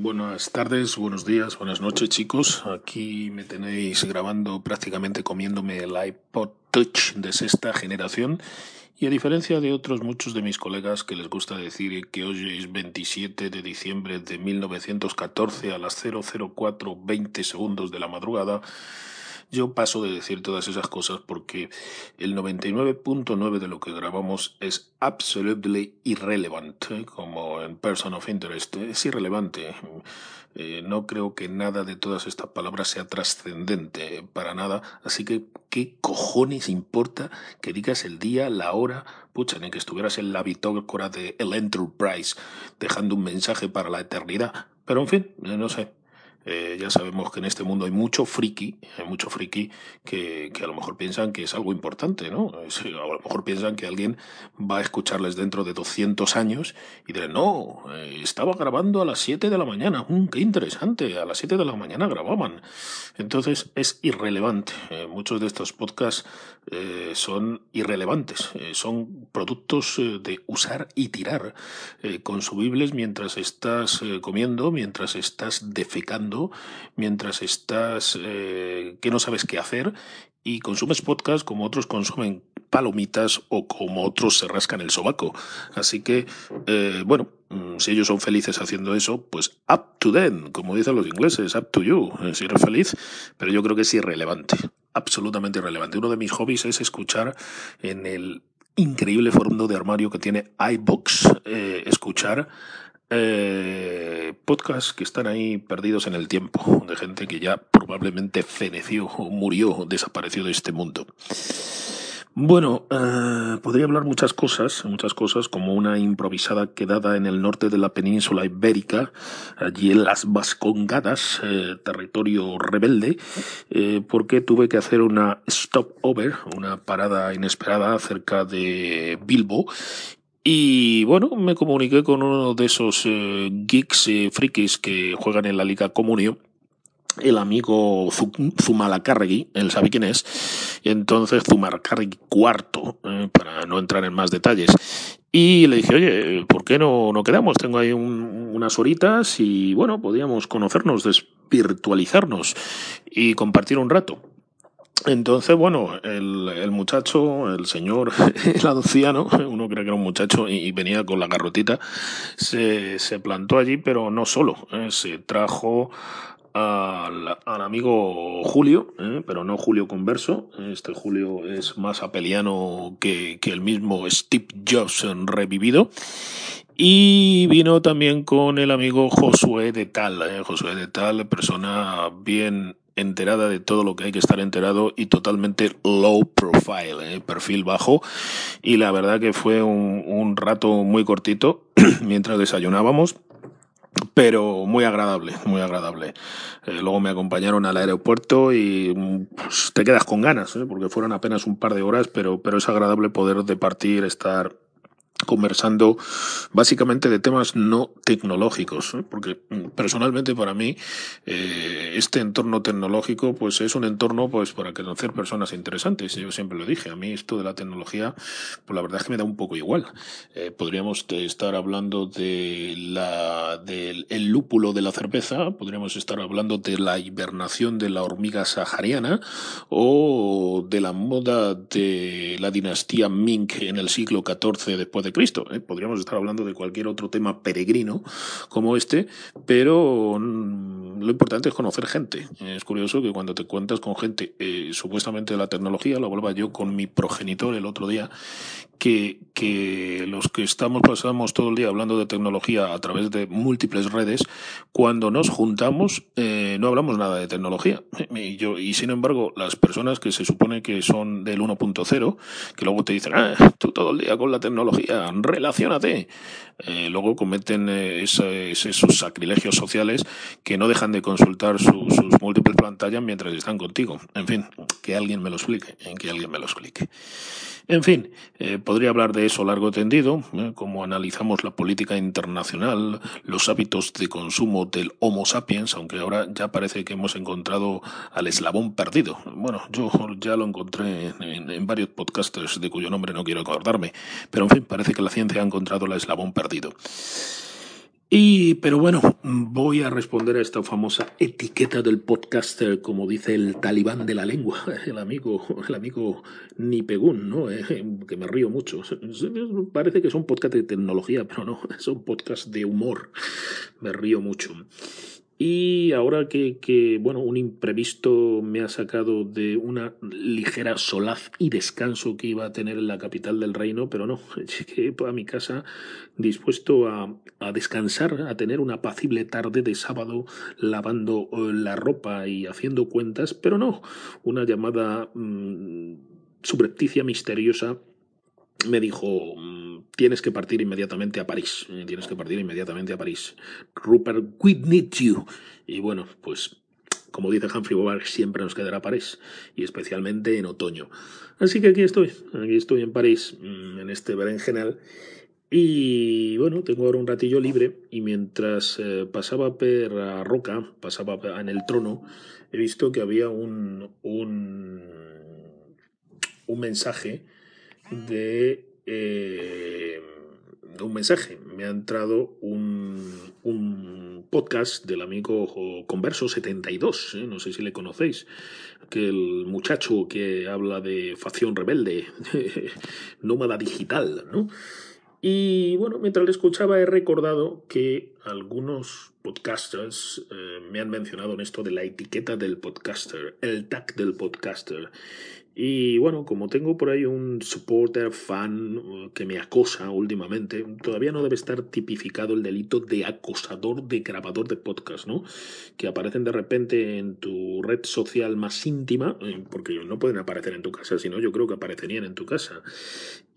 Buenas tardes, buenos días, buenas noches chicos. Aquí me tenéis grabando prácticamente comiéndome el iPod Touch de sexta generación y a diferencia de otros muchos de mis colegas que les gusta decir que hoy es 27 de diciembre de 1914 a las 00420 segundos de la madrugada, yo paso de decir todas esas cosas porque el 99.9 de lo que grabamos es absolutely irrelevant, ¿eh? como en Person of Interest. Es irrelevante. Eh, no creo que nada de todas estas palabras sea trascendente para nada. Así que, ¿qué cojones importa que digas el día, la hora? Pucha, ni que estuvieras en la bitócora de el Enterprise dejando un mensaje para la eternidad. Pero en fin, no sé. Eh, ya sabemos que en este mundo hay mucho friki, hay mucho friki que, a lo mejor piensan que es algo importante, ¿no? a lo mejor piensan que alguien va a escucharles dentro de 200 años y dirán, no, eh, estaba grabando a las 7 de la mañana, qué interesante, a las 7 de la mañana grababan. Entonces es irrelevante. Eh, muchos de estos podcasts son irrelevantes, son productos de usar y tirar, consumibles mientras estás comiendo, mientras estás defecando mientras estás eh, que no sabes qué hacer y consumes podcast como otros consumen palomitas o como otros se rascan el sobaco. Así que, eh, bueno, mm, si ellos son felices haciendo eso, pues up to them, como dicen los ingleses, up to you, eh, si eres feliz, pero yo creo que es irrelevante, absolutamente irrelevante. Uno de mis hobbies es escuchar en el increíble fondo de armario que tiene iBox, escuchar eh, podcasts que están ahí perdidos en el tiempo, de gente que ya probablemente feneció o murió, desapareció de este mundo. Bueno, eh, podría hablar muchas cosas, muchas cosas, como una improvisada quedada en el norte de la península ibérica, allí en las Vascongadas, eh, territorio rebelde, eh, porque tuve que hacer una stopover, una parada inesperada cerca de Bilbo, y bueno, me comuniqué con uno de esos eh, geeks eh, frikis que juegan en la Liga Comunio el amigo Zumalacárregui, él sabe quién es, entonces Zumalacárregui cuarto, eh, para no entrar en más detalles. Y le dije, oye, ¿por qué no, no quedamos? Tengo ahí unas horitas y bueno, podíamos conocernos, desvirtualizarnos y compartir un rato. Entonces, bueno, el, el, muchacho, el señor, el anciano, uno cree que era un muchacho y, venía con la garrotita, se, se plantó allí, pero no solo, ¿eh? se trajo al, amigo Julio, ¿eh? pero no Julio Converso, este Julio es más apeliano que, el mismo Steve Jobs revivido. Y vino también con el amigo Josué de Tal, ¿eh? De Tal, persona bien enterada de todo lo que hay que estar enterado y totalmente low profile, ¿eh? perfil bajo. Y la verdad que fue un rato muy cortito mientras desayunábamos pero muy agradable, muy agradable. Eh, luego me acompañaron al aeropuerto y pues, te quedas con ganas, ¿eh? porque fueron apenas un par de horas, pero, pero es agradable poder departir, estar conversando básicamente de temas no tecnológicos, ¿eh? porque mm, personalmente para mí eh, este entorno tecnológico pues es un entorno pues para conocer personas interesantes. Yo siempre lo dije, a mí esto de la tecnología pues la verdad es que me da un poco igual. Eh, podríamos estar hablando de la del el lúpulo de la cerveza, podríamos estar hablando de la hibernación de la hormiga sahariana o de la moda de la dinastía Ming en el siglo XIV después de Cristo. ¿eh? Podríamos estar hablando de cualquier otro tema peregrino como este, pero mm, lo importante es conocer gente. Es curioso que cuando te cuentas con gente eh, supuestamente de la tecnología, lo hablaba yo con mi progenitor el otro día, que, que los que estamos pasamos todo el día hablando de tecnología a través de múltiples redes, cuando nos juntamos eh, no hablamos nada de tecnología. Y, yo, y sin embargo, las personas que se supone que son del 1.0, que luego te dicen, ah, tú todo el día con la tecnología, relacionate, eh, luego cometen eh, esos sacrilegios sociales que no dejan de consultar sus múltiples pantallas mientras están contigo. En fin, que alguien me lo explique, que alguien me lo explique. En fin, eh, podría hablar de eso largo tendido, eh, como analizamos la política internacional, los hábitos de consumo del Homo sapiens, aunque ahora ya parece que hemos encontrado al eslabón perdido. Bueno, yo ya lo encontré en, en varios podcasters de cuyo nombre no quiero acordarme, pero en fin, parece que la ciencia ha encontrado el eslabón perdido. Y, pero bueno, voy a responder a esta famosa etiqueta del podcaster, como dice el talibán de la lengua, el amigo, el amigo Nipegun, ¿no? Eh, que me río mucho. Parece que son podcasts de tecnología, pero no, son podcasts de humor. Me río mucho. Y ahora que, que, bueno, un imprevisto me ha sacado de una ligera solaz y descanso que iba a tener en la capital del reino, pero no, llegué a mi casa dispuesto a, a descansar, a tener una apacible tarde de sábado lavando eh, la ropa y haciendo cuentas, pero no, una llamada mmm, subrepticia misteriosa me dijo tienes que partir inmediatamente a París, tienes que partir inmediatamente a París. Rupert, we need you. Y bueno, pues como dice Humphrey Bogart, siempre nos quedará París, y especialmente en otoño. Así que aquí estoy, aquí estoy en París, mm, en este berenjenal, y bueno, tengo ahora un ratillo libre, y mientras eh, pasaba per a Roca, pasaba en el trono, he visto que había un, un, un mensaje de eh, un mensaje. Me ha entrado un, un podcast del amigo Converso72, ¿eh? no sé si le conocéis, que el muchacho que habla de facción rebelde, nómada digital, ¿no? Y bueno, mientras le escuchaba he recordado que algunos podcasters eh, me han mencionado en esto de la etiqueta del podcaster, el tag del podcaster. Y bueno, como tengo por ahí un supporter fan uh, que me acosa últimamente, todavía no debe estar tipificado el delito de acosador de grabador de podcast, ¿no? Que aparecen de repente en tu red social más íntima, eh, porque no pueden aparecer en tu casa, sino yo creo que aparecerían en tu casa.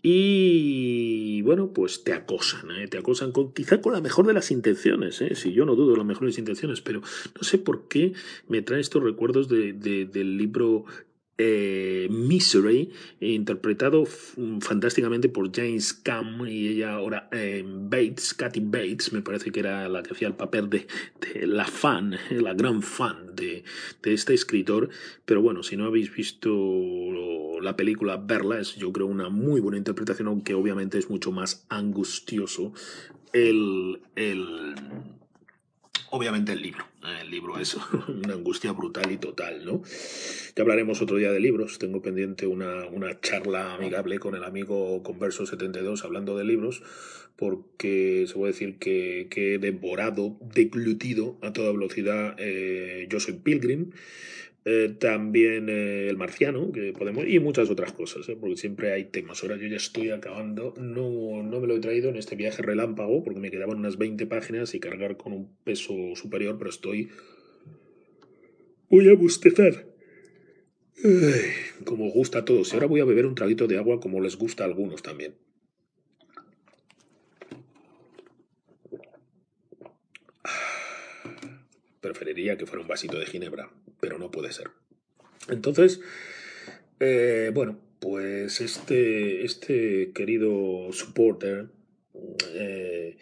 Y bueno, pues te acosan, ¿eh? te acosan con, quizá con la mejor de las intenciones, ¿eh? si yo no dudo de las mejores intenciones, pero no sé por qué me traen estos recuerdos de, del libro eh, Misery, interpretado fantásticamente por James Cam y ella ahora eh, Bates, Kathy Bates, me parece que era la que hacía el papel de, de la fan, la gran fan de, de, este escritor. Pero bueno, si no habéis visto la película, verla es yo creo una muy buena interpretación, aunque obviamente es mucho más angustioso el, el obviamente el libro. El libro es una angustia brutal y total, ¿no? Ya hablaremos otro día de libros. Tengo pendiente una, una charla amigable con el amigo Converso72 hablando de libros, porque se puede decir que, que he devorado, deglutido a toda velocidad eh, Yo soy Pilgrim. Eh, también eh, el marciano, que podemos, y muchas otras cosas, ¿eh? porque siempre hay temas. Ahora yo ya estoy acabando, no, no me lo he traído en este viaje relámpago, porque me quedaban unas 20 páginas y cargar con un peso superior, pero estoy... Voy a bostezar. como gusta a todos. Y ahora voy a beber un traguito de agua como les gusta a algunos también. Preferiría que fuera un vasito de ginebra pero no puede ser. Entonces, eh, bueno, pues este, este querido supporter eh,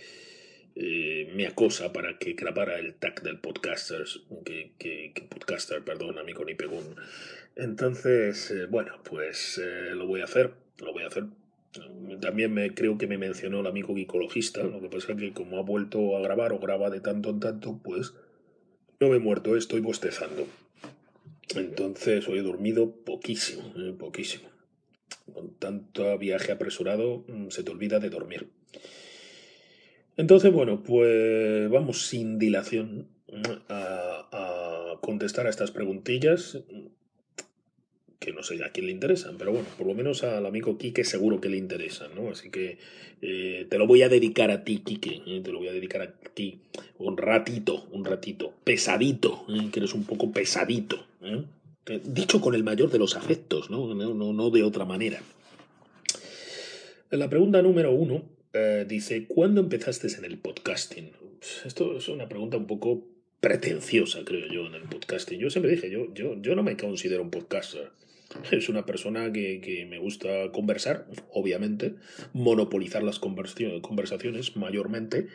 eh, me acosa para que grabara el tag del podcaster, que, podcaster, perdón, amigo Nipegun. Entonces, eh, bueno, pues lo voy a hacer, lo voy a hacer. También me, creo que me mencionó el amigo gicologista, lo que pasa es que como ha vuelto a grabar o graba de tanto en tanto, pues no me he muerto, estoy bostezando. Entonces hoy he dormido poquísimo, eh, poquísimo. Con tanto viaje apresurado mm, se te olvida de dormir. Entonces, bueno, pues vamos sin dilación mm, a, contestar a estas preguntillas que no sé a quién le interesan, pero bueno, por lo menos al amigo Quique seguro que le interesan, ¿no? Así que eh, te lo voy a dedicar a ti, Quique, ¿eh? te lo voy a dedicar a ti un ratito, un ratito, pesadito, que eres un poco pesadito, ¿eh? dicho con el mayor de los afectos, ¿no? No, no, de otra manera. La pregunta número uno eh, dice, ¿cuándo empezaste en el podcasting? Esto es una pregunta un poco pretenciosa, creo yo, en el podcasting. Yo siempre dije, yo, yo, yo no me considero un podcaster. Es una persona que, que, me gusta conversar, obviamente, monopolizar las conversaciones mayormente.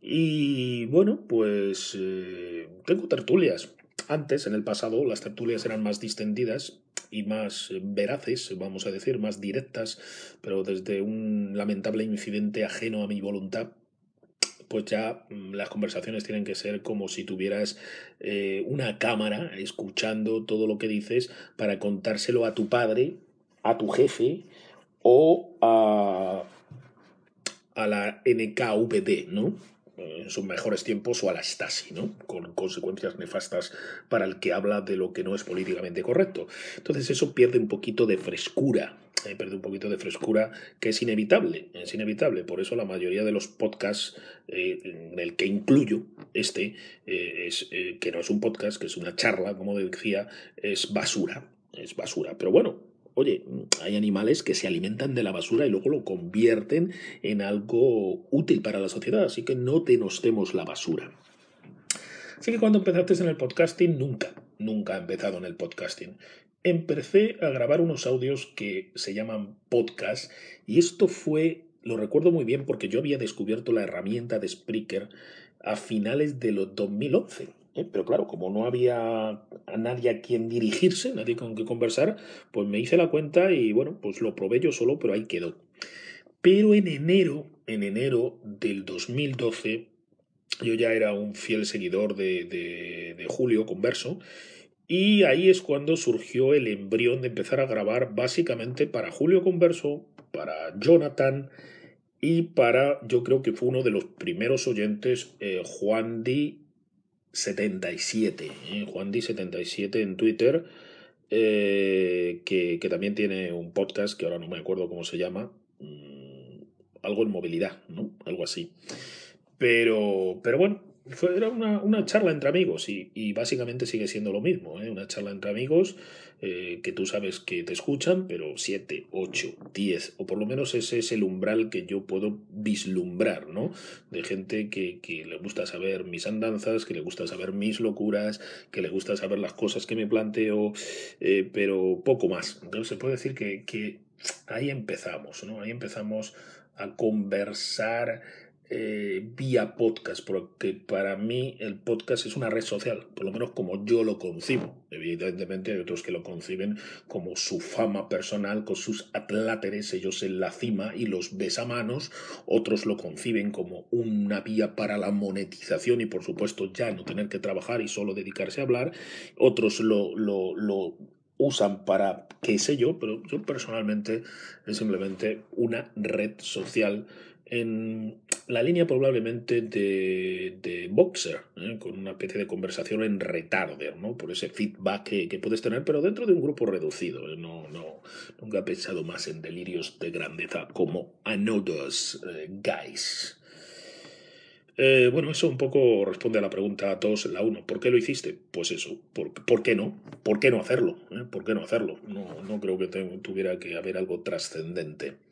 Y bueno, pues eh, tengo tertulias. Antes, en el pasado, las tertulias eran más distendidas y más veraces, vamos a decir, más directas, pero desde un lamentable incidente ajeno a mi voluntad, pues ya mm, las conversaciones tienen que ser como si tuvieras eh, una cámara escuchando todo lo que dices para contárselo a tu padre, a tu jefe o a, a la NKVD, ¿no? En sus mejores tiempos o a la Stasi, ¿no? con consecuencias nefastas para el que habla de lo que no es políticamente correcto. Entonces eso pierde un poquito de frescura, eh, pierde un poquito de frescura que es inevitable, es inevitable. Por eso la mayoría de los podcasts eh, en el que incluyo este, eh, es, que no es un podcast, que es una charla, como decía, es basura, es basura. Pero bueno, Oye, hay animales que se alimentan de la basura y luego lo convierten en algo útil para la sociedad, así que no denostemos la basura. Así que cuando empezaste en el podcasting, nunca, nunca he empezado en el podcasting. Empecé a grabar unos audios que se llaman podcast y esto fue, lo recuerdo muy bien porque yo había descubierto la herramienta de Spreaker a finales de los 2011. ¿Eh? Pero claro, como no había a nadie a quien dirigirse, nadie con quien conversar, pues me hice la cuenta y bueno, pues lo probé yo solo, pero ahí quedó. Pero en enero, en enero del 2012, yo ya era un fiel seguidor de, de, de Julio Converso y ahí es cuando surgió el embrión de empezar a grabar básicamente para Julio Converso, para Jonathan y para, yo creo que fue uno de los primeros oyentes, eh, Juan Di 77, ¿eh? Juan Di 77 en Twitter, eh, que, que, también tiene un podcast que ahora no me acuerdo cómo se llama, mm, algo en movilidad, ¿no? Algo así. Pero, pero bueno, fue, era una, una, charla entre amigos y, básicamente sigue siendo lo mismo, ¿eh? una charla entre amigos eh, que tú sabes que te escuchan, pero 7, 8, 10, o por lo menos ese es el umbral que yo puedo vislumbrar, ¿no? De gente que, que le gusta saber mis andanzas, que le gusta saber mis locuras, que le gusta saber las cosas que me planteo, eh, pero poco más. Entonces se puede decir que, que ahí empezamos, ¿no? Ahí empezamos a conversar eh, vía podcast, porque para mí el podcast es una red social, por lo menos como yo lo concibo. Evidentemente hay otros que lo conciben como su fama personal, con sus atláteres, ellos en la cima y los besamanos, otros lo conciben como una vía para la monetización y por supuesto ya no tener que trabajar y solo dedicarse a hablar, otros lo, lo, lo usan para qué sé yo, pero yo personalmente es simplemente una red social en la línea probablemente de, de Boxer, ¿eh? con una especie de conversación en retarder, ¿no? por ese feedback que, puedes tener, pero dentro de un grupo reducido. ¿eh? No, no, nunca he pensado más en delirios de grandeza como Another's eh, Guys. bueno, eso un poco responde a la pregunta a todos, la uno. ¿Por qué lo hiciste? Pues eso, ¿por, ¿por qué no? ¿Por qué no hacerlo? ¿Por qué no hacerlo? No, no creo que tuviera que haber algo trascendente.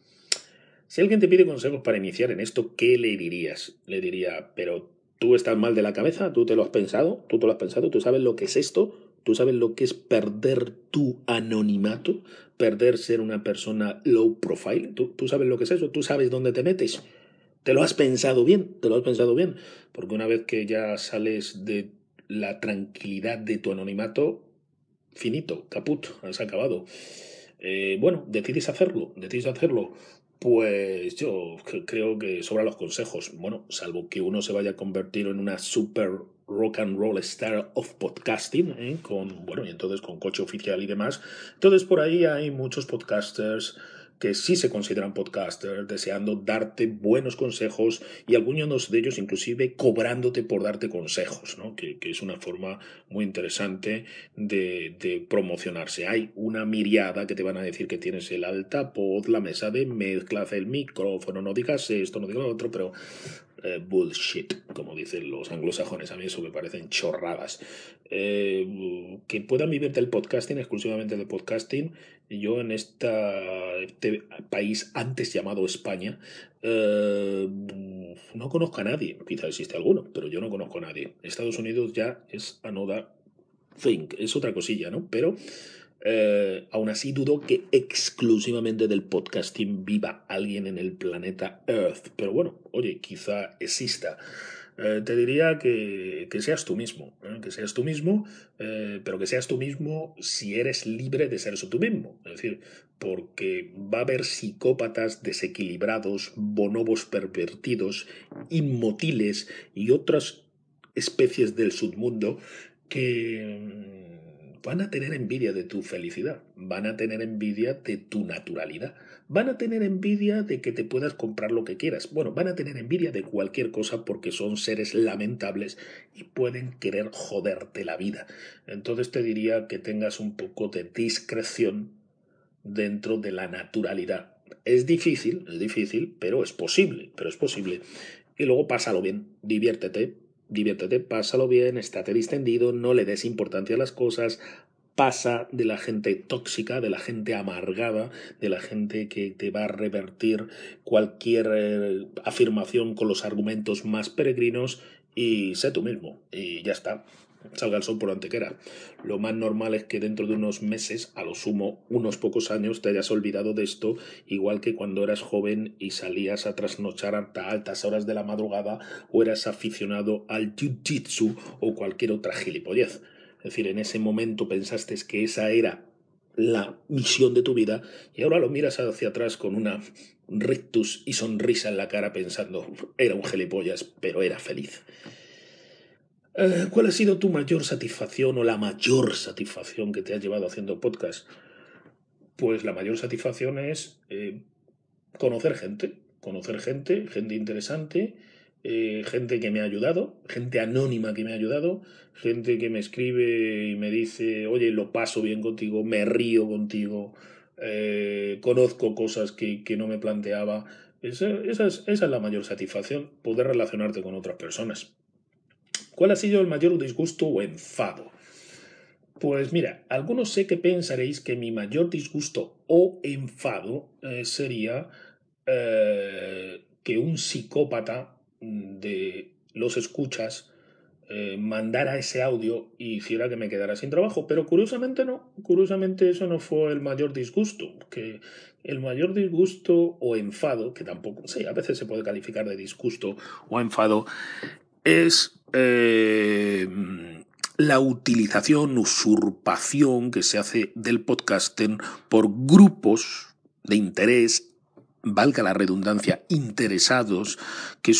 Si alguien te pide consejos para iniciar en esto, ¿qué le dirías? Le diría, pero tú estás mal de la cabeza, tú te lo has pensado, tú te lo has pensado, tú sabes lo que es esto, tú sabes lo que es perder tu anonimato, perder ser una persona low profile, tú, tú sabes lo que es eso, tú sabes dónde te metes. Te lo has pensado bien, te lo has pensado bien, porque una vez que ya sales de la tranquilidad de tu anonimato, finito, caput, has acabado. Eh, bueno, decides hacerlo, decides hacerlo pues yo creo que sobran los consejos. Bueno, salvo que uno se vaya a convertir en una super rock and roll star of podcasting, ¿eh? con, bueno, y entonces con coche oficial y demás. Entonces por ahí hay muchos podcasters que sí se consideran podcasters, deseando darte buenos consejos y algunos de ellos inclusive cobrándote por darte consejos, ¿no? que, que es una forma muy interesante de, de, promocionarse. Hay una miriada que te van a decir que tienes el altavoz, la mesa de mezclas, el micrófono, no digas esto, no digas lo otro, pero eh, bullshit, como dicen los anglosajones. A mí eso me parecen chorradas. Eh, que puedan vivir del podcasting, exclusivamente de podcasting. Yo en este país antes llamado España eh, no conozco a nadie. Quizá existe alguno, pero yo no conozco a nadie. Estados Unidos ya es another thing, es otra cosilla, ¿no? Pero eh, aún así dudo que exclusivamente del podcasting viva alguien en el planeta Earth. Pero bueno, oye, quizá exista. Eh, te diría que, que, seas tú mismo, ¿eh? que seas tú mismo, eh, pero que seas tú mismo si eres libre de ser eso tú mismo. Es decir, porque va a haber psicópatas desequilibrados, bonobos pervertidos, inmotiles y otras especies del submundo que mm, van a tener envidia de tu felicidad, van a tener envidia de tu naturalidad Van a tener envidia de que te puedas comprar lo que quieras. Bueno, van a tener envidia de cualquier cosa porque son seres lamentables y pueden querer joderte la vida. Entonces te diría que tengas un poco de discreción dentro de la naturalidad. Es difícil, es difícil, pero es posible, pero es posible. Y luego pásalo bien, diviértete, diviértete, pásalo bien, estate distendido, no le des importancia a las cosas, pasa de la gente tóxica, de la gente amargada, de la gente que te va a revertir cualquier eh, afirmación con los argumentos más peregrinos y sé tú mismo y ya está. Salga el sol por antequera. Lo más normal es que dentro de unos meses, a lo sumo unos pocos años, te hayas olvidado de esto, igual que cuando eras joven y salías a trasnochar hasta altas horas de la madrugada o eras aficionado al jiu-jitsu o cualquier otra gilipollez. Es decir, en ese momento pensaste que esa era la misión de tu vida y ahora lo miras hacia atrás con una rictus y sonrisa en la cara pensando, era un gelipollas, pero era feliz. Eh, ¿Cuál ha sido tu mayor satisfacción o la mayor satisfacción que te ha llevado haciendo podcast? Pues la mayor satisfacción es eh, conocer gente, conocer gente, gente interesante, eh, gente que me ha ayudado, gente anónima que me ha ayudado, gente que me escribe y me dice, oye, lo paso bien contigo, me río contigo, conozco cosas que, no me planteaba. Esa, esa, es, esa es la mayor satisfacción, poder relacionarte con otras personas. ¿Cuál ha sido el mayor disgusto o enfado? Pues mira, algunos sé que pensaréis que mi mayor disgusto o enfado eh, sería que un psicópata de los escuchas eh, mandara ese audio y hiciera que me quedara sin trabajo. Pero curiosamente no, curiosamente eso no fue el mayor disgusto, que el mayor disgusto o enfado, que tampoco, sí, a veces se puede calificar de disgusto o enfado, es eh, la utilización, usurpación que se hace del podcasting por grupos de interés valga la redundancia, interesados que,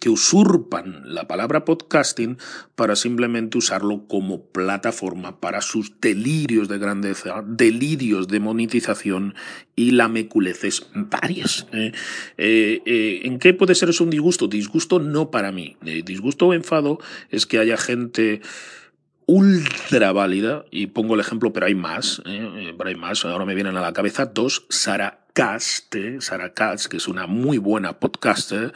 que, usurpan la palabra podcasting para simplemente usarlo como plataforma para sus delirios de grandeza, delirios de monetización y lameculeces varias. ¿eh? Eh, eh, ¿En qué puede ser eso un disgusto? Disgusto no para mí. disgusto o enfado es que haya gente ultra válida, y pongo el ejemplo, pero hay más, pero hay más, ahora me vienen a la cabeza dos, Sara Sara Katz, que es una muy buena podcaster,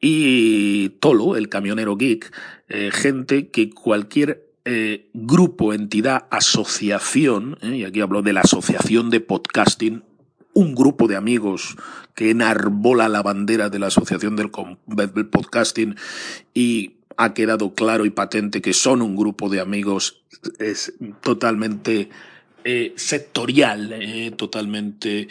y Tolo, el camionero geek, eh, gente que cualquier eh, grupo, entidad, asociación, eh, y aquí hablo de la asociación de podcasting, un grupo de amigos que enarbola la bandera de la asociación del, del podcasting y ha quedado claro y patente que son un grupo de amigos es totalmente sectorial, totalmente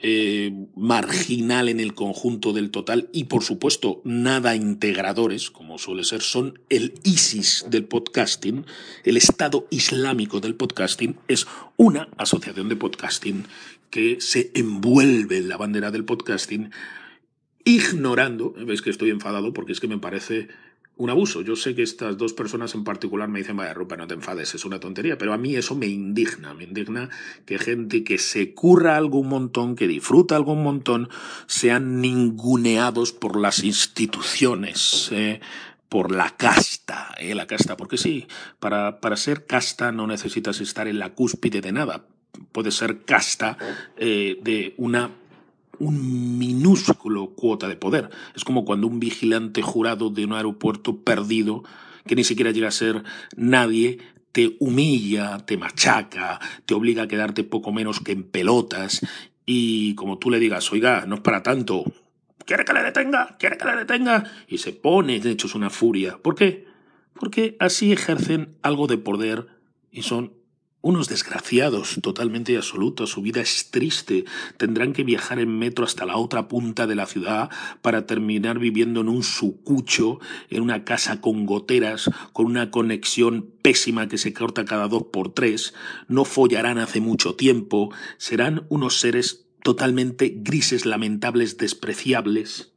eh, marginal en el conjunto del total. Y por supuesto nada integradores, como suele ser, son el ISIS del podcasting, el Estado Islámico del podcasting, es una asociación de podcasting que se envuelve en la bandera del podcasting ignorando, veis que estoy enfadado porque es que me parece un abuso. Yo sé que estas dos personas en particular me dicen, vaya, Rupa, no te enfades, es una tontería, pero a mí eso me indigna, me indigna que gente que se curra algo un montón, que disfruta algo un montón, sean ninguneados por las instituciones. Eh, por la casta, eh, la casta, porque sí, para, para ser casta no necesitas estar en la cúspide de nada, puedes ser casta eh, de una un minúsculo cuota de poder. Es como cuando un vigilante jurado de un aeropuerto perdido, que ni siquiera llega a ser nadie, te humilla, te machaca, te obliga a quedarte poco menos que en pelotas y como tú le digas, oiga, no es para tanto, quiere que le detenga, quiere que le detenga y se pone, de hecho es una furia. ¿Por qué? Porque así ejercen algo de poder y son unos desgraciados, totalmente absolutos, su vida es triste, tendrán que viajar en metro hasta la otra punta de la ciudad para terminar viviendo en un sucucho, en una casa con goteras, con una conexión pésima que se corta cada dos por tres, no follarán hace mucho tiempo, serán unos seres totalmente grises, lamentables, despreciables.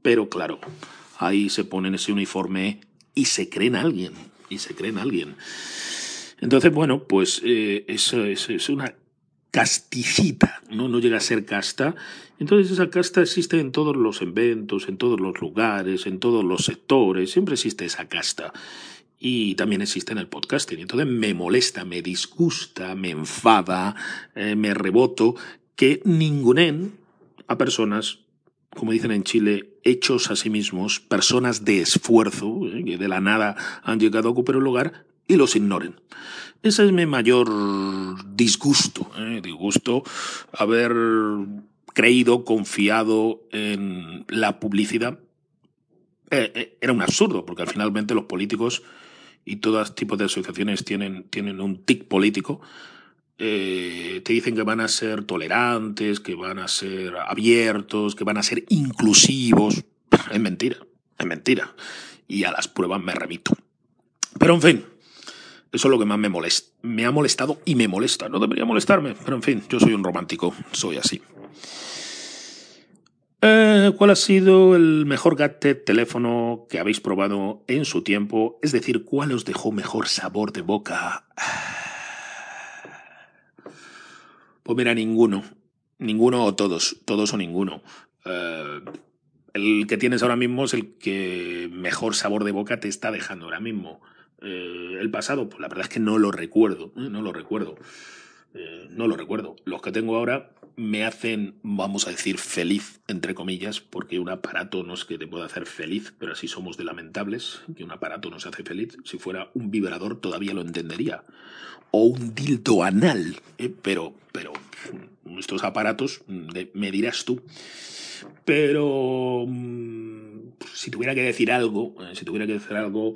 Pero claro, ahí se ponen ese uniforme y se creen alguien, y se creen alguien. Entonces, bueno, pues eh, eso, es una casticita, ¿no? no llega a ser casta. Entonces esa casta existe en todos los eventos, en todos los lugares, en todos los sectores, siempre existe esa casta. Y también existe en el podcasting. Entonces me molesta, me disgusta, me enfada, eh, me reboto que ningunen a personas, como dicen en Chile, hechos a sí mismos, personas de esfuerzo, eh, que de la nada han llegado a ocupar un lugar, y los ignoren. Ese es mi mayor disgusto, ¿eh? disgusto haber creído, confiado en la publicidad. Eh, eh, era un absurdo, porque al finalmente los políticos y todo tipo de asociaciones tienen, tienen un tic político. te dicen que van a ser tolerantes, que van a ser abiertos, que van a ser inclusivos. Es mentira, es mentira. Y a las pruebas me remito. Pero en fin, eso es lo que más me molesta. Me ha molestado y me molesta. No debería molestarme, pero en fin, yo soy un romántico, soy así. Eh, ¿Cuál ha sido el mejor gadget teléfono que habéis probado en su tiempo? Es decir, ¿cuál os dejó mejor sabor de boca? Pues mira, ninguno. Ninguno o todos. Todos o ninguno. Eh, el que tienes ahora mismo es el que mejor sabor de boca te está dejando ahora mismo. Eh, el pasado, pues la verdad es que no lo recuerdo, ¿eh? no lo recuerdo. Eh, no lo recuerdo. Los que tengo ahora me hacen, vamos a decir, feliz, entre comillas, porque un aparato no es que te pueda hacer feliz, pero así somos de lamentables, que un aparato nos hace feliz. Si fuera un vibrador todavía lo entendería. O un dildo anal, pero, pero estos aparatos, me dirás tú. Pero mm, si tuviera que decir algo, si tuviera que decir algo,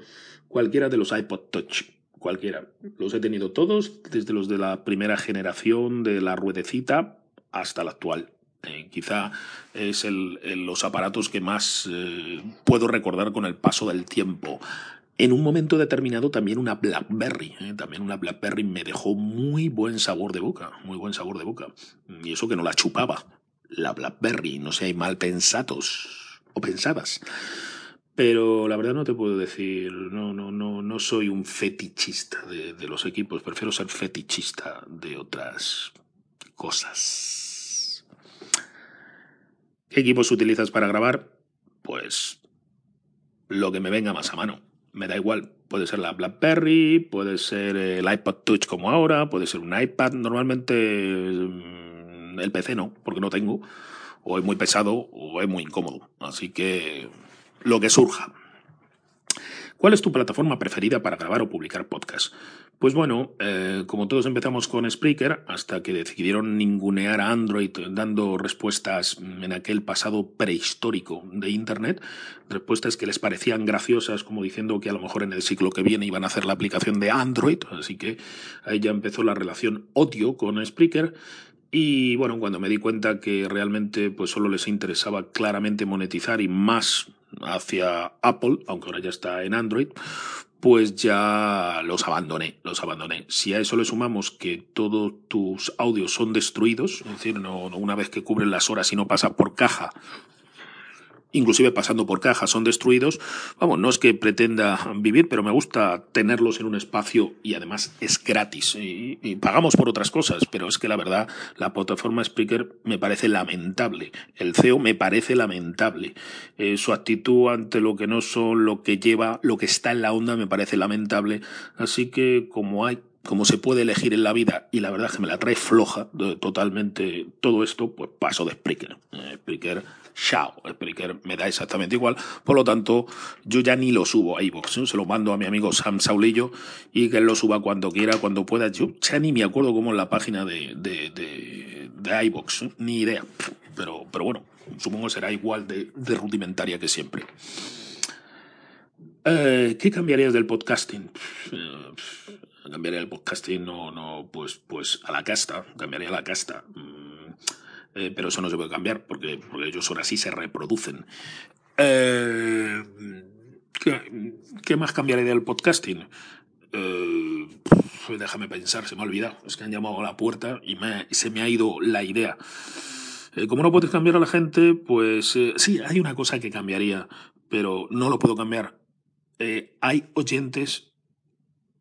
cualquiera de los iPod Touch, cualquiera. Los he tenido todos, desde los de la primera generación de la ruedecita hasta la actual. Eh, quizá es el, los aparatos que más eh, puedo recordar con el paso del tiempo. En un momento determinado también una BlackBerry, eh, también una BlackBerry me dejó muy buen sabor de boca, muy buen sabor de boca. Y eso que no la chupaba, la BlackBerry, no hay mal pensados o pensadas. Pero la verdad no te puedo decir, no, no, no, no soy un fetichista de, los equipos, prefiero ser fetichista de otras cosas. ¿Qué equipos utilizas para grabar? Pues lo que me venga más a mano. Me da igual, puede ser la BlackBerry, puede ser el iPod Touch como ahora, puede ser un iPad. Normalmente mm, el PC no, porque no tengo. O es muy pesado o es muy incómodo. Así que lo que surja. ¿Cuál es tu plataforma preferida para grabar o publicar podcast? Pues bueno, eh, como todos empezamos con Spreaker, hasta que decidieron ningunear a Android dando respuestas en aquel pasado prehistórico de Internet, respuestas que les parecían graciosas, como diciendo que a lo mejor en el ciclo que viene iban a hacer la aplicación de Android, así que ahí ya empezó la relación odio con Spreaker. Y bueno, cuando me di cuenta que realmente pues solo les interesaba claramente monetizar y más hacia Apple, aunque ahora ya está en Android, pues ya los abandoné, los abandoné. Si a eso le sumamos que todos tus audios son destruidos, es decir, no, una vez que cubren las horas y no pasa por caja, inclusive pasando por caja, son destruidos. Vamos, no es que pretenda vivir, pero me gusta tenerlos en un espacio y además es gratis. Y, pagamos por otras cosas, pero es que la verdad, la plataforma Spreaker me parece lamentable. El CEO me parece lamentable. Eh, su actitud ante lo que no son, lo que lleva, lo que está en la onda, me parece lamentable. Así que como hay como se puede elegir en la vida y la verdad es que me la trae floja totalmente todo esto, pues paso de Spreaker. Eh, Spreaker Chao, Spreaker me da exactamente igual. Por lo tanto, yo ya ni lo subo a iVoox. Se lo mando a mi amigo Sam Saulillo y que él lo suba cuando quiera, cuando pueda. Yo ya ni me acuerdo cómo es la página de, de, de, iVoox. Ni idea. Pero, pero bueno, supongo que será igual de, rudimentaria que siempre. Eh, ¿Qué cambiarías del podcasting? cambiaría el podcasting, no, no, pues, pues a la casta, cambiaría la casta. Eh, pero eso no se puede cambiar porque, ellos ahora sí se reproducen. Eh, ¿qué, más cambiaría del podcasting? Eh, déjame pensar, se me ha olvidado. Es que han llamado a la puerta y se me ha ido la idea. como no puedes cambiar a la gente, pues sí, hay una cosa que cambiaría, pero no lo puedo cambiar. hay oyentes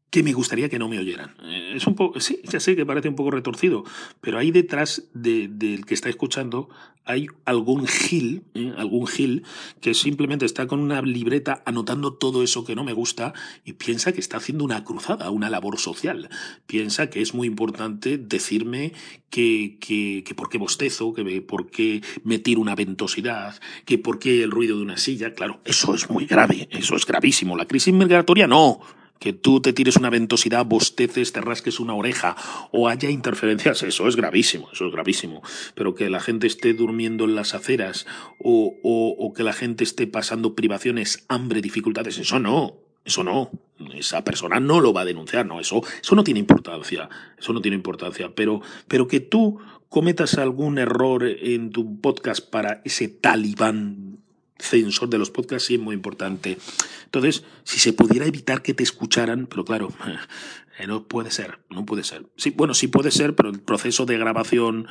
que me gustaría que no me oyeran. Eh, es un poco, sí, ya sé que parece un poco retorcido, pero ahí detrás del que está escuchando hay algún gil, ¿eh? algún gil que simplemente está con una libreta anotando todo eso que no me gusta y piensa que está haciendo una cruzada, una labor social. Piensa que es muy importante decirme que, que, que por qué bostezo, que por qué me tiro una ventosidad, que por qué el ruido de una silla. Claro, eso es muy grave, eso es gravísimo. La crisis migratoria no que tú te tires una ventosidad, bosteces, te rasques una oreja o haya interferencias, eso es gravísimo, eso es gravísimo. Pero que la gente esté durmiendo en las aceras o, o, que la gente esté pasando privaciones, hambre, dificultades, eso no, eso no. Esa persona no lo va a denunciar, no, eso, eso no tiene importancia, eso no tiene importancia. Pero, pero que tú cometas algún error en tu podcast para ese talibán censor de los podcasts sí es muy importante. Entonces, si se pudiera evitar que te escucharan, pero claro, eh, no puede ser, no puede ser. Sí, bueno, sí puede ser, pero el proceso de grabación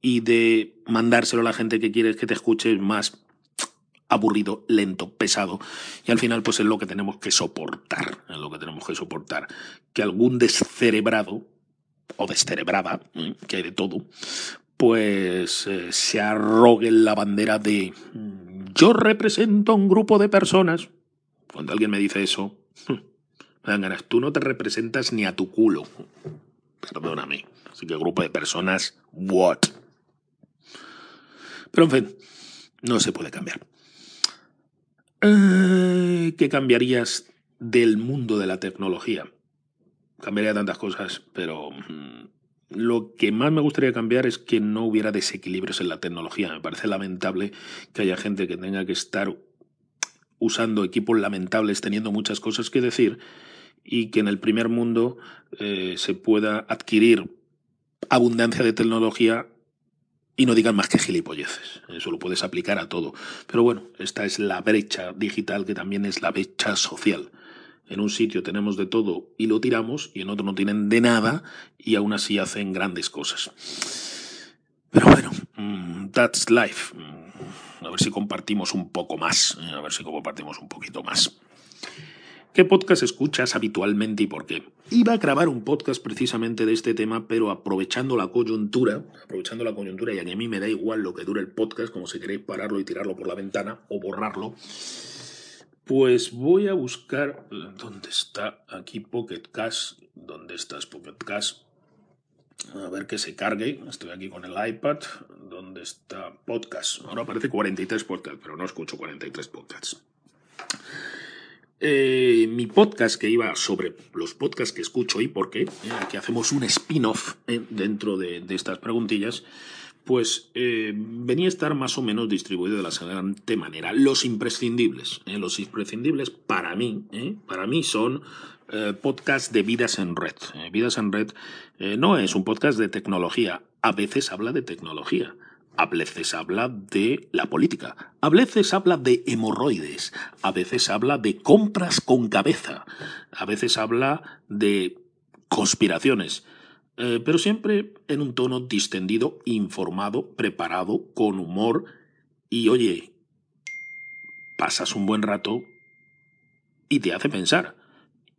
y de mandárselo a la gente que quieres que te escuche es más aburrido, lento, pesado. Y al final, pues es lo que tenemos que soportar, es lo que tenemos que soportar. Que algún descerebrado o descerebrada, que hay de todo, pues eh, se arrogue la bandera de yo represento a un grupo de personas. Cuando alguien me dice eso, me dan ganas. Tú no te representas ni a tu culo. Perdóname. Así que grupo de personas, what? Pero en fin, no se puede cambiar. Eh, ¿Qué cambiarías del mundo de la tecnología? Cambiaría tantas cosas, pero mm, lo que más me gustaría cambiar es que no hubiera desequilibrios en la tecnología. Me parece lamentable que haya gente que tenga que estar usando equipos lamentables, teniendo muchas cosas que decir, y que en el primer mundo eh, se pueda adquirir abundancia de tecnología y no digan más que gilipolleces. Eso lo puedes aplicar a todo. Pero bueno, esta es la brecha digital que también es la brecha social en un sitio tenemos de todo y lo tiramos y en otro no tienen de nada y aún así hacen grandes cosas. Pero bueno, mm, that's life. Mm, a ver si compartimos un poco más, eh, a ver si compartimos un poquito más. ¿Qué podcast escuchas habitualmente y por qué? Iba a grabar un podcast precisamente de este tema, pero aprovechando la coyuntura, aprovechando la coyuntura, y a mí me da igual lo que dure el podcast, como si queréis pararlo y tirarlo por la ventana o borrarlo, pues voy a buscar. ¿Dónde está? Aquí Pocket Cash. ¿Dónde estás, Pocket Cash? A ver que se cargue. Estoy aquí con el iPad. ¿Dónde está podcast? Ahora aparece 43 podcasts, pero no escucho 43 podcasts. Eh, mi podcast que iba sobre los podcasts que escucho y por qué, eh, que hacemos un spin-off eh, dentro de, de, estas preguntillas, pues eh, venía a estar más o menos distribuido de la siguiente manera. Los imprescindibles. ¿eh? los imprescindibles para mí, ¿eh? para mí son podcasts de Vidas en Red. Vidas en Red no es un podcast de tecnología. A veces habla de tecnología. A veces habla de la política. A veces habla de hemorroides. A veces habla de compras con cabeza. A veces habla de conspiraciones. Eh, pero siempre en un tono distendido, informado, preparado, con humor y oye, pasas un buen rato y te hace pensar.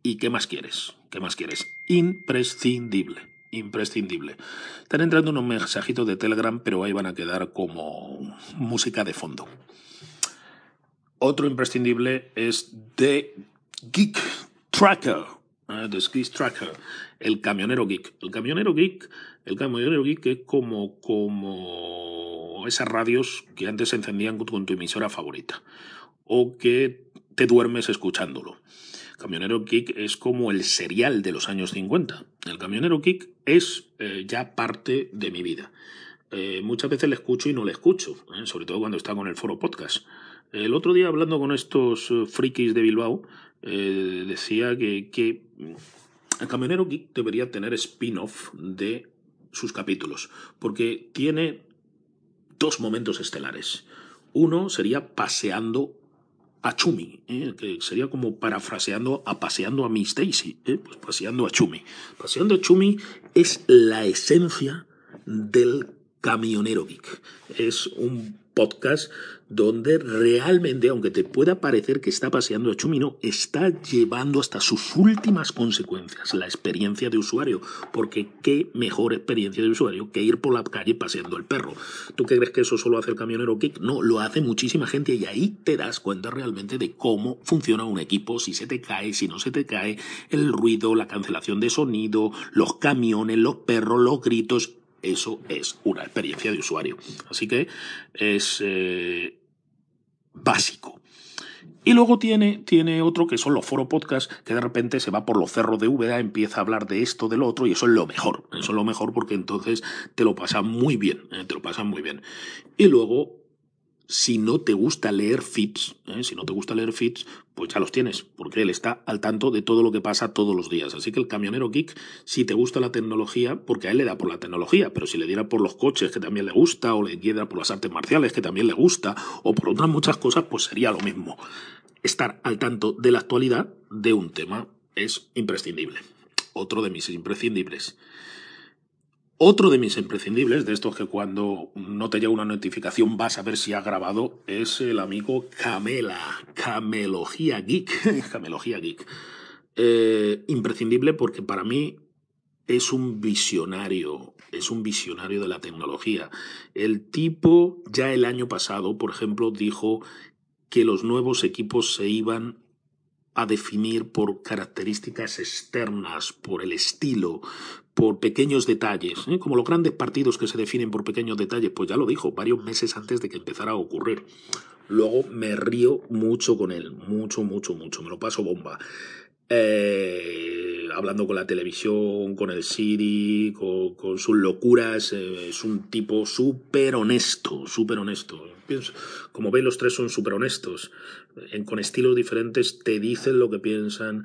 ¿Y qué más quieres? ¿Qué más quieres? Imprescindible, imprescindible. Están entrando unos mensajitos de Telegram, pero ahí van a quedar como música de fondo. Otro imprescindible es The Geek Tracker Ah, The Ski Tracker, el camionero geek. El camionero geek, el camionero geek es como, como esas radios que antes se encendían con tu emisora favorita o que te duermes escuchándolo. Camionero Geek es como el serial de los años 50. El Camionero Geek es eh, ya parte de mi vida. Eh, muchas veces le escucho y no le escucho, eh, sobre todo cuando está con el foro podcast. El otro día hablando con estos frikis de Bilbao, decía que, que el camionero geek debería tener spin-off de sus capítulos, porque tiene dos momentos estelares. Uno sería paseando a Chumi, ¿eh? que sería como parafraseando a paseando a Miss Daisy, ¿eh? pues paseando a Chumi. Paseando a Chumi es la esencia del camionero geek. Es un podcast donde realmente, aunque te pueda parecer que está paseando a Chumino, está llevando hasta sus últimas consecuencias la experiencia de usuario, porque qué mejor experiencia de usuario que ir por la calle paseando el perro. ¿Tú qué crees que eso solo hace el camionero Kick? No, lo hace muchísima gente y ahí te das cuenta realmente de cómo funciona un equipo, si se te cae, si no se te cae, el ruido, la cancelación de sonido, los camiones, los perros, los gritos, eso es una experiencia de usuario. Así que es eh, básico. Y luego tiene, tiene otro que son los foro podcast, que de repente se va por los cerros de VDA, empieza a hablar de esto, del otro, y eso es lo mejor. Eso es lo mejor porque entonces te lo pasa muy bien, eh, te lo pasa muy bien. Y luego si no te gusta leer feeds, ¿eh? si no te gusta leer feeds, pues ya los tienes, porque él está al tanto de todo lo que pasa todos los días. Así que el camionero geek, si te gusta la tecnología, porque a él le da por la tecnología, pero si le diera por los coches, que también le gusta, o le diera por las artes marciales, que también le gusta, o por otras muchas cosas, pues sería lo mismo. Estar al tanto de la actualidad de un tema es imprescindible. Otro de mis imprescindibles. Otro de mis imprescindibles, de estos que cuando no te llega una notificación vas a ver si ha grabado, es el amigo Camela, Camelogía Geek. Camelogía Geek. Eh, imprescindible porque para mí es un visionario, es un visionario de la tecnología. El tipo ya el año pasado, por ejemplo, dijo que los nuevos equipos se iban a definir por características externas, por el estilo, por pequeños detalles, ¿eh? como los grandes partidos que se definen por pequeños detalles, pues ya lo dijo varios meses antes de que empezara a ocurrir. Luego me río mucho con él, mucho, mucho, mucho, me lo paso bomba. Eh, hablando con la televisión, con el Siri, con, sus locuras, eh, es un tipo súper honesto, súper honesto. Como veis, los tres son súper honestos con estilos diferentes, te dicen lo que piensan,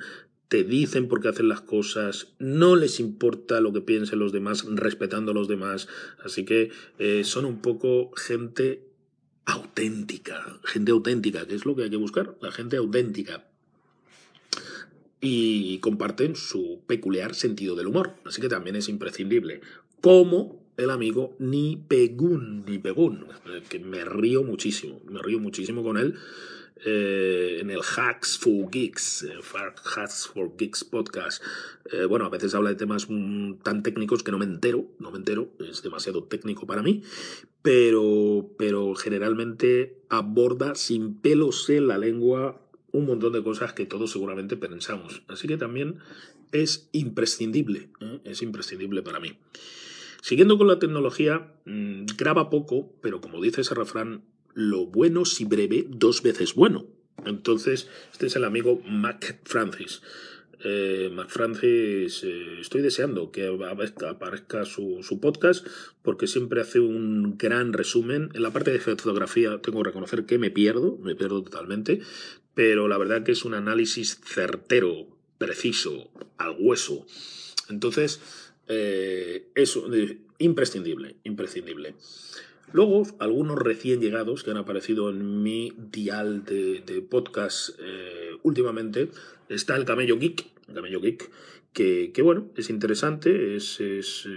te dicen por qué hacen las cosas, no les importa lo que piensen los demás, respetando a los demás. Así que eh, son un poco gente auténtica, gente auténtica, que es lo que hay que buscar, la gente auténtica. Y comparten su peculiar sentido del humor, así que también es imprescindible. Como el amigo Ni Pegun, Ni que me río muchísimo, me río muchísimo con él eh, en el Hacks for Geeks, eh, Hacks for Geeks podcast. Eh, bueno, a veces habla de temas mm, tan técnicos que no me entero, no me entero, es demasiado técnico para mí, pero, pero generalmente aborda sin pelos en la lengua un montón de cosas que todos seguramente pensamos. Así que también es imprescindible, es imprescindible para mí. Siguiendo con la tecnología, mm, graba poco, pero como dice ese refrán, lo bueno si breve, dos veces bueno. Entonces, este es el amigo Mac Francis. Eh, Mac Francis, eh, estoy deseando que aparezca su, su, podcast porque siempre hace un gran resumen. En la parte de fotografía tengo que reconocer que me pierdo, me pierdo totalmente, pero la verdad que es un análisis certero, preciso, al hueso. Entonces, eh, eso, imprescindible, imprescindible. Luego, algunos recién llegados que han aparecido en mi dial de, podcast eh, últimamente, está el Camello Geek, el Camello Geek que, bueno, es interesante, es, es,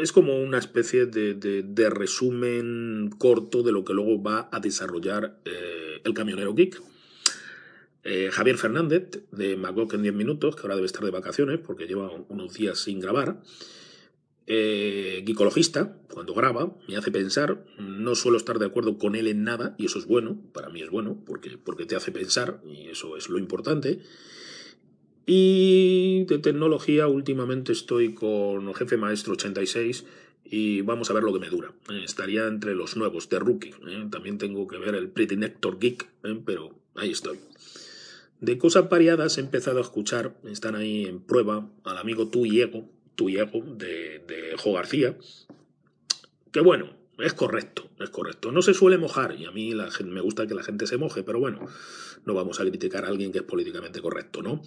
es, como una especie de, de, resumen corto de lo que luego va a desarrollar eh, el camionero geek. Eh, Javier Fernández, de Magog en 10 minutos, que ahora debe estar de vacaciones porque lleva unos días sin grabar eh, cuando graba, me hace pensar, no suelo estar de acuerdo con él en nada, y eso es bueno, para mí es bueno, porque, porque te hace pensar, y eso es lo importante. Y de tecnología, últimamente estoy con Jefe Maestro 86 y vamos a ver lo que me dura. Estaría entre los nuevos, de Rookie. Eh. También tengo que ver el Pretty Nectar Geek, eh, pero ahí estoy. De cosas variadas he empezado a escuchar, están ahí en prueba, al amigo Tu y Ego, tu hijo de, de Jo García, que bueno, es correcto, es correcto. No se suele mojar y a mí la, me gusta que la gente se moje, pero bueno, no vamos a criticar a alguien que es políticamente correcto, ¿no?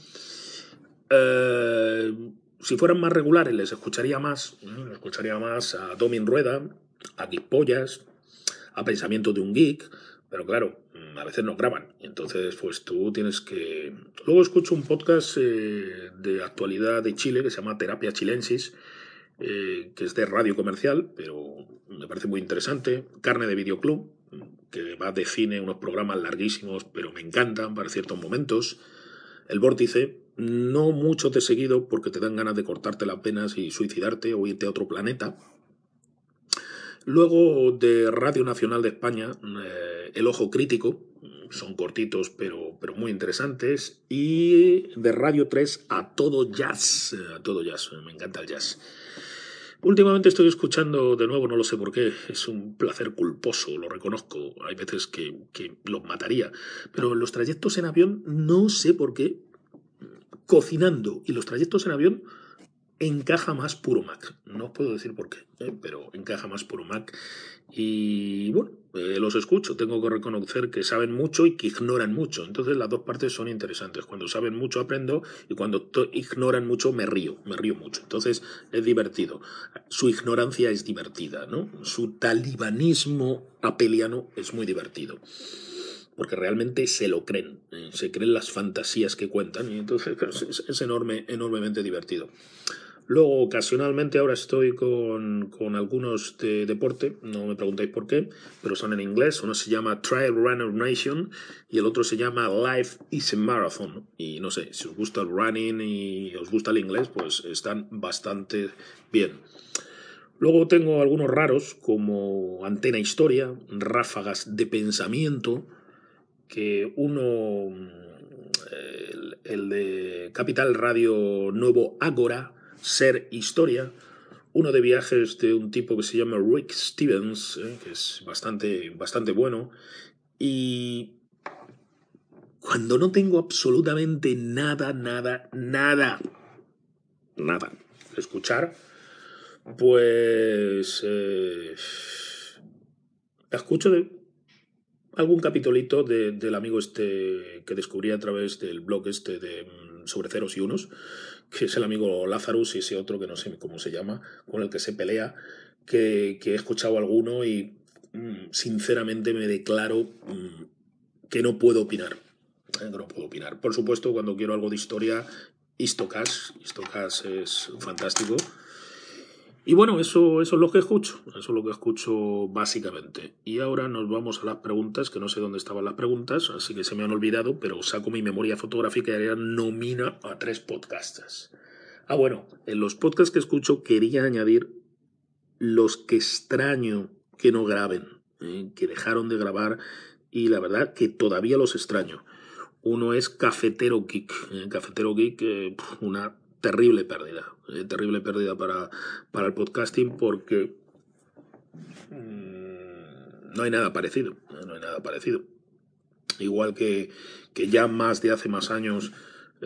Eh, si fueran más regulares, les escucharía más. Les escucharía más a Domin Rueda, a Geekpollas, a Pensamiento de un Geek. Pero claro, a veces no graban. Entonces, pues tú tienes que. Luego escucho un podcast eh, de actualidad de Chile que se llama Terapia Chilensis, eh, que es de radio comercial, pero me parece muy interesante. Carne de Videoclub, que va de cine, unos programas larguísimos, pero me encantan para ciertos momentos. El Vórtice, no mucho te seguido porque te dan ganas de cortarte las penas y suicidarte o irte a otro planeta. Luego de Radio Nacional de España, eh, El Ojo Crítico, son cortitos pero, pero muy interesantes. Y de Radio 3 a todo jazz, a todo jazz, me encanta el jazz. Últimamente estoy escuchando de nuevo, no lo sé por qué, es un placer culposo, lo reconozco, hay veces que, que los mataría, pero los trayectos en avión no sé por qué, cocinando y los trayectos en avión encaja más puro Mac. No os puedo decir por qué, ¿eh? pero encaja más puro Mac. Y bueno, eh, los escucho. Tengo que reconocer que saben mucho y que ignoran mucho. Entonces las dos partes son interesantes. Cuando saben mucho aprendo y cuando ignoran mucho me río, me río mucho. Entonces es divertido. Su ignorancia es divertida, ¿no? Su talibanismo apeliano es muy divertido porque realmente se lo creen, ¿eh? se creen las fantasías que cuentan y entonces es, es enorme, enormemente divertido. Luego, ocasionalmente, ahora estoy con, algunos de deporte, no me preguntáis por qué, pero son en inglés. Uno se llama Trail Runner Nation y el otro se llama Life is a Marathon. Y no sé, si os gusta el running y os gusta el inglés, pues están bastante bien. Luego tengo algunos raros como Antena Historia, Ráfagas de Pensamiento, que uno, el, el de Capital Radio Nuevo Ágora, ser Historia, uno de viajes de un tipo que se llama Rick Stevens, eh, que es bastante, bastante bueno, y cuando no tengo absolutamente nada, nada, nada, nada escuchar, pues eh, escucho de algún capitolito del amigo este que descubrí a través del blog este de mm, sobre ceros y unos, que es el amigo Lazarus y ese otro que no sé cómo se llama, con el que se pelea, que, he escuchado alguno y mm, sinceramente me declaro mm, que no puedo opinar. Eh, no puedo opinar. Por supuesto, cuando quiero algo de historia, Istocas, Istocas es fantástico. Y bueno, eso, eso es lo que escucho, eso es lo que escucho básicamente. Y ahora nos vamos a las preguntas, que no sé dónde estaban las preguntas, así que se me han olvidado, pero saco mi memoria fotográfica y ahora nomina a tres podcasts. Ah, bueno, en los podcasts que escucho quería añadir los que extraño que no graben, ¿eh? que dejaron de grabar y la verdad que todavía los extraño. Uno es Cafetero Geek. ¿eh? Cafetero Geek, eh, una terrible pérdida, eh, terrible pérdida para, para el podcasting porque mm, no hay nada parecido, eh, no hay nada parecido. Igual que, que ya más de hace más años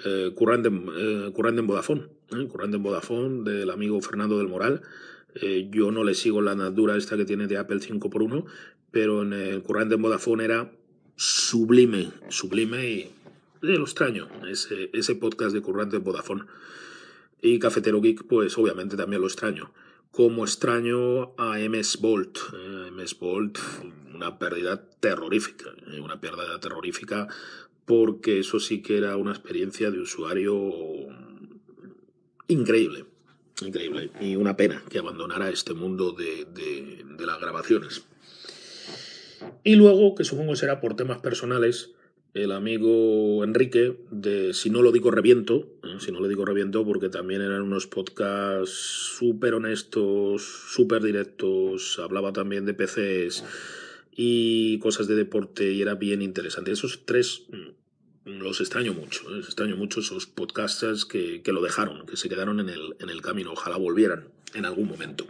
eh, currando, en, currando en Vodafone, currando en Vodafone del amigo Fernando del Moral. yo no le sigo la natura esta que tiene de Apple 5x1, pero en el currando en Vodafone era sublime, sublime y lo extraño, ese, ese podcast de currante en Vodafone. Y Cafetero Geek, pues obviamente también lo extraño. Como extraño a MS Bolt. Eh, MS Bolt, una pérdida terrorífica. Eh, una pérdida terrorífica porque eso sí que era una experiencia de usuario increíble. Increíble. Y una pena que abandonara este mundo de, de las grabaciones. Y luego, que supongo será por temas personales, el amigo Enrique de Si no lo digo reviento, si no lo digo reviento porque también eran unos podcasts súper honestos, súper directos, hablaba también de PCs y cosas de deporte y era bien interesante. Esos tres mm, los extraño mucho, ¿eh? extraño mucho esos podcasters que, lo dejaron, que se quedaron en el, en el camino, ojalá volvieran en algún momento.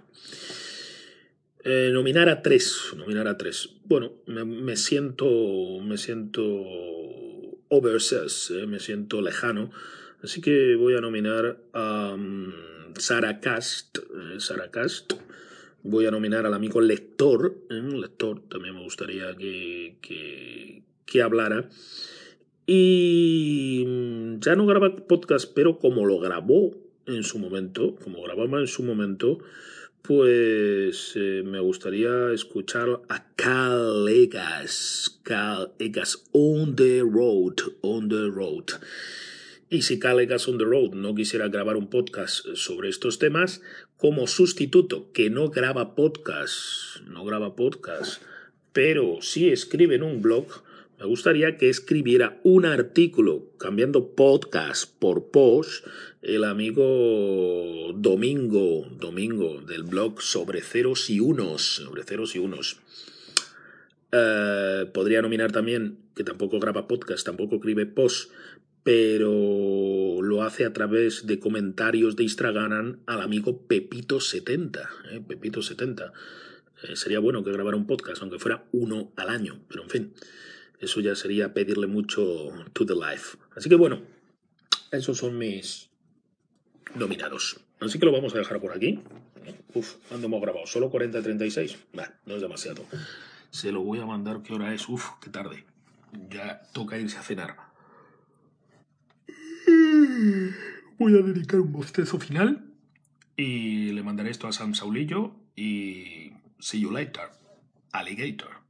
Eh, nominar a tres, nominar a tres. Bueno, me, siento, me siento overseas, eh, me siento lejano, así que voy a nominar a um, Sarah Cast, eh, Sarah Cast. Voy a nominar al amigo lector, lector, también me gustaría que, que, que hablara. Y mm, ya no graba podcast, pero como lo grabó en su momento, como grababa en su momento, pues eh, me gustaría escuchar a Cal Egas, Cal Egas on the road, on the road. Y si Cal Egas on the road no quisiera grabar un podcast sobre estos temas, como sustituto que no graba podcast, no graba podcast, pero sí escribe en un blog, me gustaría que escribiera un artículo cambiando podcast por post el amigo Domingo, Domingo del blog sobre ceros y unos, sobre ceros y unos. Eh, podría nominar también que tampoco graba podcast, tampoco escribe post, pero lo hace a través de comentarios de Instagram al amigo Pepito70. ¿eh? Pepito70. Eh, sería bueno que grabara un podcast, aunque fuera uno al año, pero en fin. Eso ya sería pedirle mucho to the life. Así que bueno, esos son mis nominados. Así que lo vamos a dejar por aquí. Uf, ¿cuándo hemos grabado? ¿Solo 40-36? no es demasiado. Se lo voy a mandar, ¿qué hora es? Uf, qué tarde. Ya toca irse a cenar. Voy a dedicar un bostezo final y le mandaré esto a Sam Saulillo y see you later, alligator.